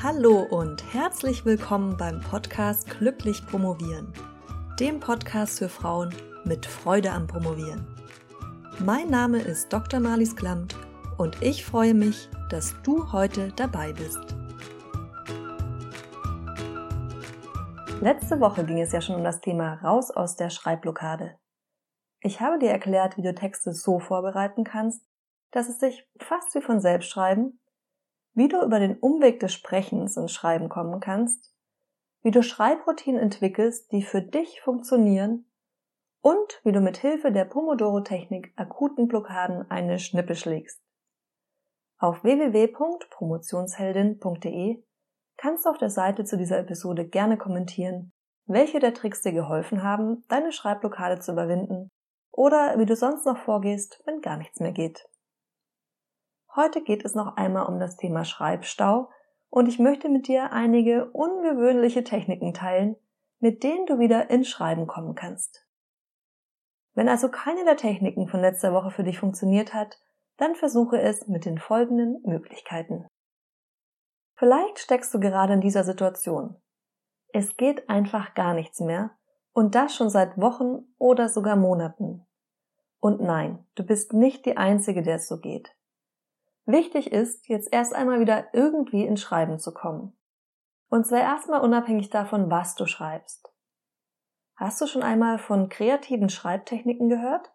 Hallo und herzlich willkommen beim Podcast Glücklich Promovieren, dem Podcast für Frauen mit Freude am Promovieren. Mein Name ist Dr. Marlies Klamt und ich freue mich, dass du heute dabei bist. Letzte Woche ging es ja schon um das Thema Raus aus der Schreibblockade. Ich habe dir erklärt, wie du Texte so vorbereiten kannst, dass es sich fast wie von selbst schreiben wie du über den Umweg des Sprechens ins Schreiben kommen kannst, wie du Schreibroutinen entwickelst, die für dich funktionieren und wie du mit Hilfe der Pomodoro-Technik akuten Blockaden eine Schnippe schlägst. Auf www.promotionsheldin.de kannst du auf der Seite zu dieser Episode gerne kommentieren, welche der Tricks dir geholfen haben, deine Schreibblockade zu überwinden oder wie du sonst noch vorgehst, wenn gar nichts mehr geht. Heute geht es noch einmal um das Thema Schreibstau und ich möchte mit dir einige ungewöhnliche Techniken teilen, mit denen du wieder ins Schreiben kommen kannst. Wenn also keine der Techniken von letzter Woche für dich funktioniert hat, dann versuche es mit den folgenden Möglichkeiten. Vielleicht steckst du gerade in dieser Situation. Es geht einfach gar nichts mehr und das schon seit Wochen oder sogar Monaten. Und nein, du bist nicht die Einzige, der es so geht. Wichtig ist, jetzt erst einmal wieder irgendwie ins Schreiben zu kommen. Und zwar erstmal unabhängig davon, was du schreibst. Hast du schon einmal von kreativen Schreibtechniken gehört?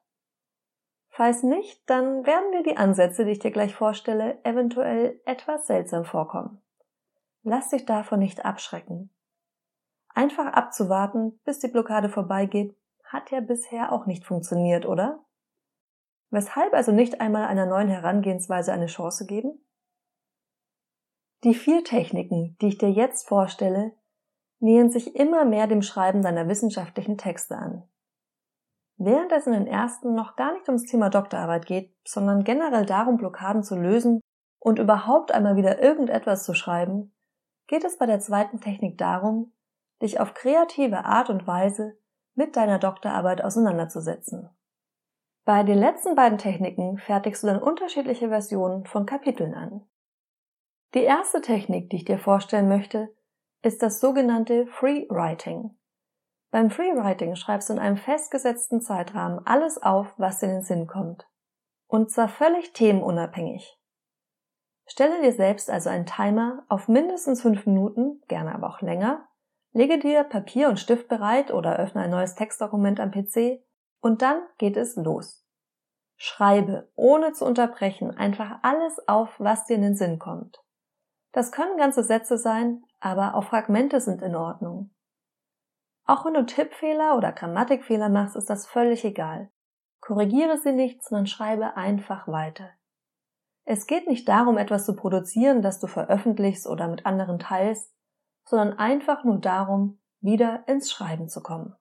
Falls nicht, dann werden dir die Ansätze, die ich dir gleich vorstelle, eventuell etwas seltsam vorkommen. Lass dich davon nicht abschrecken. Einfach abzuwarten, bis die Blockade vorbeigeht, hat ja bisher auch nicht funktioniert, oder? Weshalb also nicht einmal einer neuen Herangehensweise eine Chance geben? Die vier Techniken, die ich dir jetzt vorstelle, nähern sich immer mehr dem Schreiben deiner wissenschaftlichen Texte an. Während es in den ersten noch gar nicht ums Thema Doktorarbeit geht, sondern generell darum, Blockaden zu lösen und überhaupt einmal wieder irgendetwas zu schreiben, geht es bei der zweiten Technik darum, dich auf kreative Art und Weise mit deiner Doktorarbeit auseinanderzusetzen. Bei den letzten beiden Techniken fertigst du dann unterschiedliche Versionen von Kapiteln an. Die erste Technik, die ich dir vorstellen möchte, ist das sogenannte Free Writing. Beim Free Writing schreibst du in einem festgesetzten Zeitrahmen alles auf, was dir in den Sinn kommt. Und zwar völlig themenunabhängig. Stelle dir selbst also einen Timer auf mindestens fünf Minuten, gerne aber auch länger, lege dir Papier und Stift bereit oder öffne ein neues Textdokument am PC und dann geht es los. Schreibe, ohne zu unterbrechen, einfach alles auf, was dir in den Sinn kommt. Das können ganze Sätze sein, aber auch Fragmente sind in Ordnung. Auch wenn du Tippfehler oder Grammatikfehler machst, ist das völlig egal. Korrigiere sie nicht, sondern schreibe einfach weiter. Es geht nicht darum, etwas zu produzieren, das du veröffentlichst oder mit anderen teilst, sondern einfach nur darum, wieder ins Schreiben zu kommen.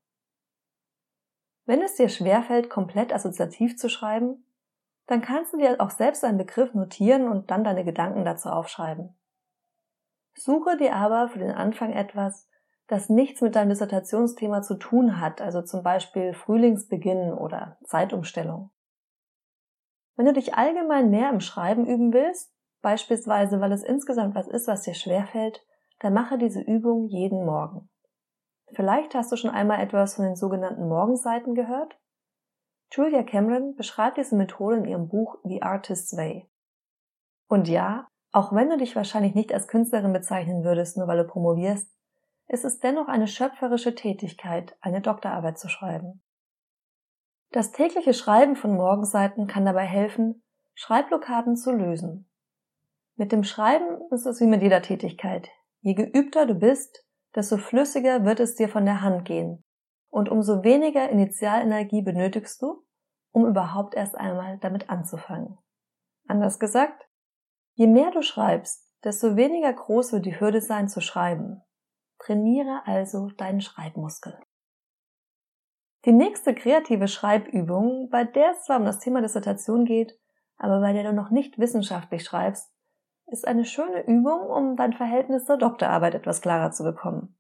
Wenn es dir schwerfällt, komplett assoziativ zu schreiben, dann kannst du dir auch selbst einen Begriff notieren und dann deine Gedanken dazu aufschreiben. Suche dir aber für den Anfang etwas, das nichts mit deinem Dissertationsthema zu tun hat, also zum Beispiel Frühlingsbeginn oder Zeitumstellung. Wenn du dich allgemein mehr im Schreiben üben willst, beispielsweise weil es insgesamt was ist, was dir schwerfällt, dann mache diese Übung jeden Morgen. Vielleicht hast du schon einmal etwas von den sogenannten Morgenseiten gehört? Julia Cameron beschreibt diese Methode in ihrem Buch The Artist's Way. Und ja, auch wenn du dich wahrscheinlich nicht als Künstlerin bezeichnen würdest, nur weil du promovierst, ist es dennoch eine schöpferische Tätigkeit, eine Doktorarbeit zu schreiben. Das tägliche Schreiben von Morgenseiten kann dabei helfen, Schreibblockaden zu lösen. Mit dem Schreiben ist es wie mit jeder Tätigkeit. Je geübter du bist, desto flüssiger wird es dir von der Hand gehen und umso weniger Initialenergie benötigst du, um überhaupt erst einmal damit anzufangen. Anders gesagt, je mehr du schreibst, desto weniger groß wird die Hürde sein zu schreiben. Trainiere also deinen Schreibmuskel. Die nächste kreative Schreibübung, bei der es zwar um das Thema Dissertation geht, aber bei der du noch nicht wissenschaftlich schreibst, ist eine schöne Übung, um dein Verhältnis zur Doktorarbeit etwas klarer zu bekommen.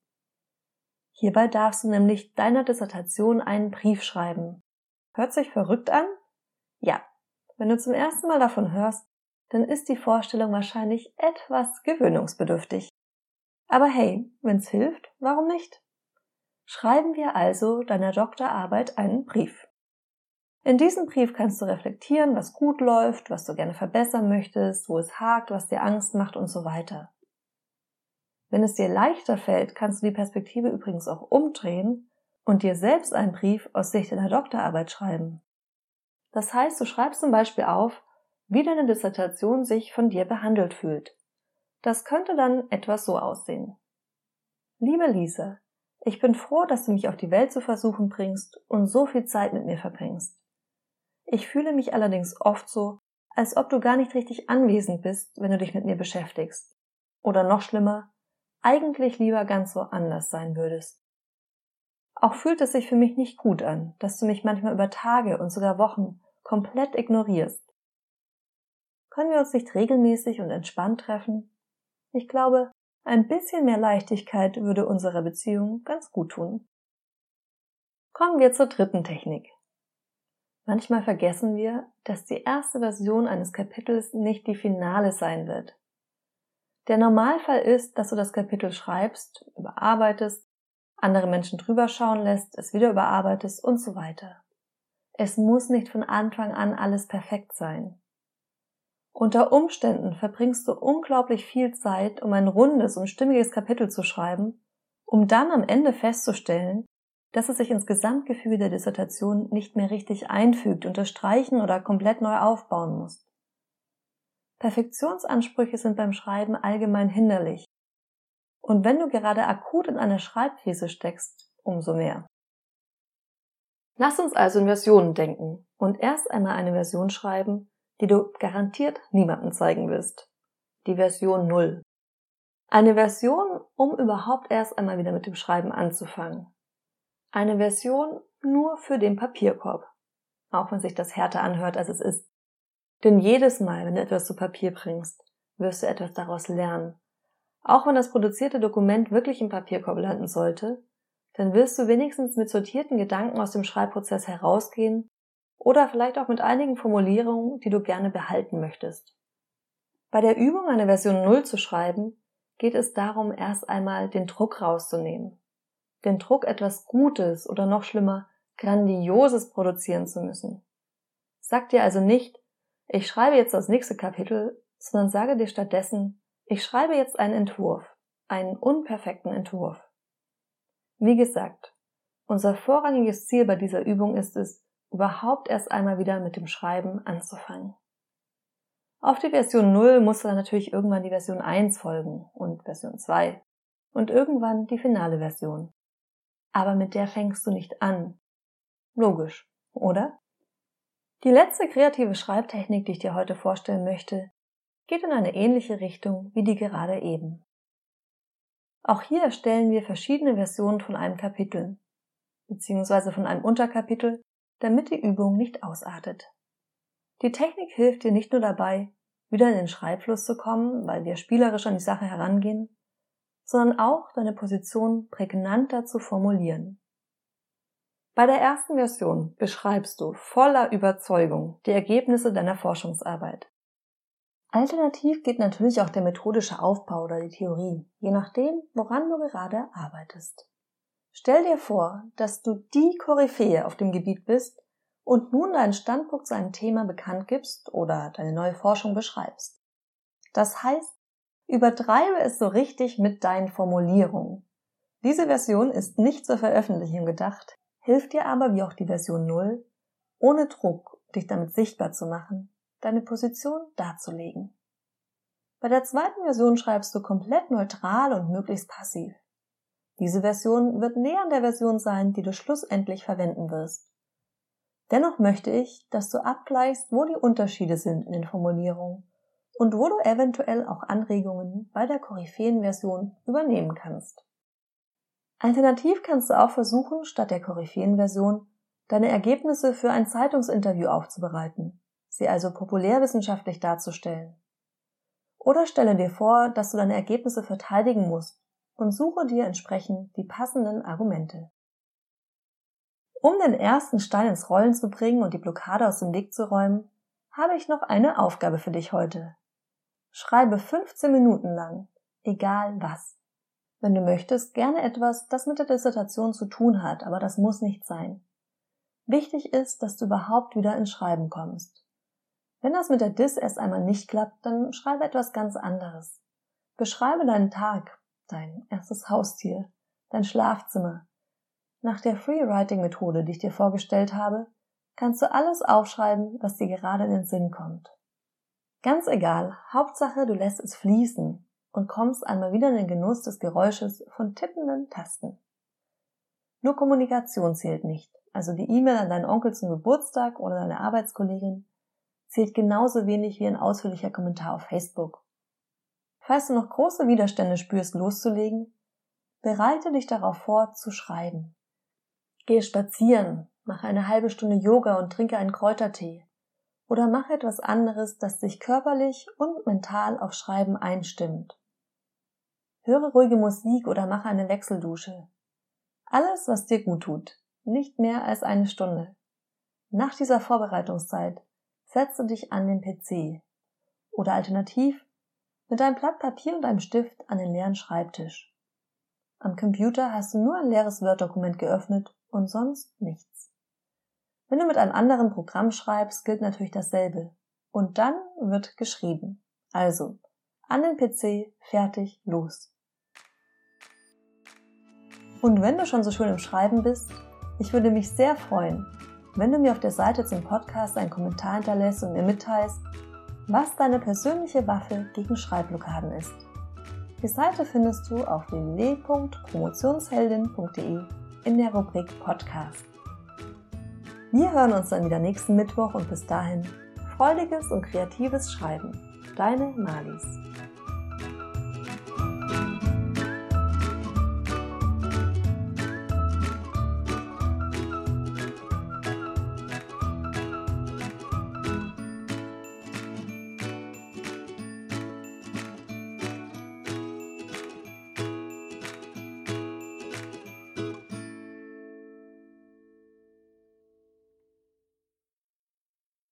Hierbei darfst du nämlich deiner Dissertation einen Brief schreiben. Hört sich verrückt an? Ja. Wenn du zum ersten Mal davon hörst, dann ist die Vorstellung wahrscheinlich etwas gewöhnungsbedürftig. Aber hey, wenn's hilft, warum nicht? Schreiben wir also deiner Doktorarbeit einen Brief. In diesem Brief kannst du reflektieren, was gut läuft, was du gerne verbessern möchtest, wo es hakt, was dir Angst macht und so weiter. Wenn es dir leichter fällt, kannst du die Perspektive übrigens auch umdrehen und dir selbst einen Brief aus Sicht deiner Doktorarbeit schreiben. Das heißt, du schreibst zum Beispiel auf, wie deine Dissertation sich von dir behandelt fühlt. Das könnte dann etwas so aussehen. Liebe Lisa, ich bin froh, dass du mich auf die Welt zu versuchen bringst und so viel Zeit mit mir verbringst. Ich fühle mich allerdings oft so, als ob du gar nicht richtig anwesend bist, wenn du dich mit mir beschäftigst. Oder noch schlimmer, eigentlich lieber ganz woanders sein würdest. Auch fühlt es sich für mich nicht gut an, dass du mich manchmal über Tage und sogar Wochen komplett ignorierst. Können wir uns nicht regelmäßig und entspannt treffen? Ich glaube, ein bisschen mehr Leichtigkeit würde unserer Beziehung ganz gut tun. Kommen wir zur dritten Technik. Manchmal vergessen wir, dass die erste Version eines Kapitels nicht die Finale sein wird. Der Normalfall ist, dass du das Kapitel schreibst, überarbeitest, andere Menschen drüber schauen lässt, es wieder überarbeitest und so weiter. Es muss nicht von Anfang an alles perfekt sein. Unter Umständen verbringst du unglaublich viel Zeit, um ein rundes und stimmiges Kapitel zu schreiben, um dann am Ende festzustellen, dass es sich ins Gesamtgefüge der Dissertation nicht mehr richtig einfügt, unterstreichen oder komplett neu aufbauen muss. Perfektionsansprüche sind beim Schreiben allgemein hinderlich. Und wenn du gerade akut in einer Schreibkrise steckst, umso mehr. Lass uns also in Versionen denken und erst einmal eine Version schreiben, die du garantiert niemandem zeigen wirst. Die Version 0. Eine Version, um überhaupt erst einmal wieder mit dem Schreiben anzufangen. Eine Version nur für den Papierkorb. Auch wenn sich das härter anhört, als es ist. Denn jedes Mal, wenn du etwas zu Papier bringst, wirst du etwas daraus lernen. Auch wenn das produzierte Dokument wirklich im Papierkorb landen sollte, dann wirst du wenigstens mit sortierten Gedanken aus dem Schreibprozess herausgehen oder vielleicht auch mit einigen Formulierungen, die du gerne behalten möchtest. Bei der Übung eine Version 0 zu schreiben, geht es darum, erst einmal den Druck rauszunehmen. Den Druck, etwas Gutes oder noch schlimmer, Grandioses produzieren zu müssen. Sag dir also nicht, ich schreibe jetzt das nächste Kapitel, sondern sage dir stattdessen, ich schreibe jetzt einen Entwurf, einen unperfekten Entwurf. Wie gesagt, unser vorrangiges Ziel bei dieser Übung ist es, überhaupt erst einmal wieder mit dem Schreiben anzufangen. Auf die Version 0 muss dann natürlich irgendwann die Version 1 folgen und Version 2 und irgendwann die finale Version. Aber mit der fängst du nicht an. Logisch, oder? Die letzte kreative Schreibtechnik, die ich dir heute vorstellen möchte, geht in eine ähnliche Richtung wie die gerade eben. Auch hier erstellen wir verschiedene Versionen von einem Kapitel, beziehungsweise von einem Unterkapitel damit die Übung nicht ausartet. Die Technik hilft dir nicht nur dabei, wieder in den Schreibfluss zu kommen, weil wir spielerisch an die Sache herangehen, sondern auch deine Position prägnanter zu formulieren. Bei der ersten Version beschreibst du voller Überzeugung die Ergebnisse deiner Forschungsarbeit. Alternativ geht natürlich auch der methodische Aufbau oder die Theorie, je nachdem, woran du gerade arbeitest. Stell dir vor, dass du die Koryphäe auf dem Gebiet bist und nun deinen Standpunkt zu einem Thema bekannt gibst oder deine neue Forschung beschreibst. Das heißt, übertreibe es so richtig mit deinen Formulierungen. Diese Version ist nicht zur Veröffentlichung gedacht, hilft dir aber wie auch die Version 0, ohne Druck, dich damit sichtbar zu machen, deine Position darzulegen. Bei der zweiten Version schreibst du komplett neutral und möglichst passiv. Diese Version wird näher an der Version sein, die du schlussendlich verwenden wirst. Dennoch möchte ich, dass du abgleichst, wo die Unterschiede sind in den Formulierungen und wo du eventuell auch Anregungen bei der Koryphäen-Version übernehmen kannst. Alternativ kannst du auch versuchen, statt der Koryphäen-Version deine Ergebnisse für ein Zeitungsinterview aufzubereiten, sie also populärwissenschaftlich darzustellen. Oder stelle dir vor, dass du deine Ergebnisse verteidigen musst und suche dir entsprechend die passenden Argumente. Um den ersten Stein ins Rollen zu bringen und die Blockade aus dem Weg zu räumen, habe ich noch eine Aufgabe für dich heute. Schreibe 15 Minuten lang, egal was. Wenn du möchtest, gerne etwas, das mit der Dissertation zu tun hat, aber das muss nicht sein. Wichtig ist, dass du überhaupt wieder ins Schreiben kommst. Wenn das mit der Dis erst einmal nicht klappt, dann schreibe etwas ganz anderes. Beschreibe deinen Tag, dein erstes Haustier, dein Schlafzimmer. Nach der Freewriting-Methode, die ich dir vorgestellt habe, kannst du alles aufschreiben, was dir gerade in den Sinn kommt. Ganz egal, Hauptsache du lässt es fließen und kommst einmal wieder in den Genuss des Geräusches von tippenden Tasten. Nur Kommunikation zählt nicht, also die E-Mail an deinen Onkel zum Geburtstag oder deine Arbeitskollegin zählt genauso wenig wie ein ausführlicher Kommentar auf Facebook. Falls du noch große Widerstände spürst, loszulegen, bereite dich darauf vor, zu schreiben. Gehe spazieren, mache eine halbe Stunde Yoga und trinke einen Kräutertee. Oder mache etwas anderes, das dich körperlich und mental auf Schreiben einstimmt. Höre ruhige Musik oder mache eine Wechseldusche. Alles, was dir gut tut. Nicht mehr als eine Stunde. Nach dieser Vorbereitungszeit setze dich an den PC. Oder alternativ mit einem Blatt Papier und einem Stift an den leeren Schreibtisch. Am Computer hast du nur ein leeres Word-Dokument geöffnet und sonst nichts. Wenn du mit einem anderen Programm schreibst, gilt natürlich dasselbe. Und dann wird geschrieben. Also, an den PC, fertig, los. Und wenn du schon so schön im Schreiben bist, ich würde mich sehr freuen, wenn du mir auf der Seite zum Podcast einen Kommentar hinterlässt und mir mitteilst, was deine persönliche Waffe gegen Schreibblockaden ist. Die Seite findest du auf www.promotionsheldin.de in der Rubrik Podcast. Wir hören uns dann wieder nächsten Mittwoch und bis dahin freudiges und kreatives Schreiben. Deine Malis.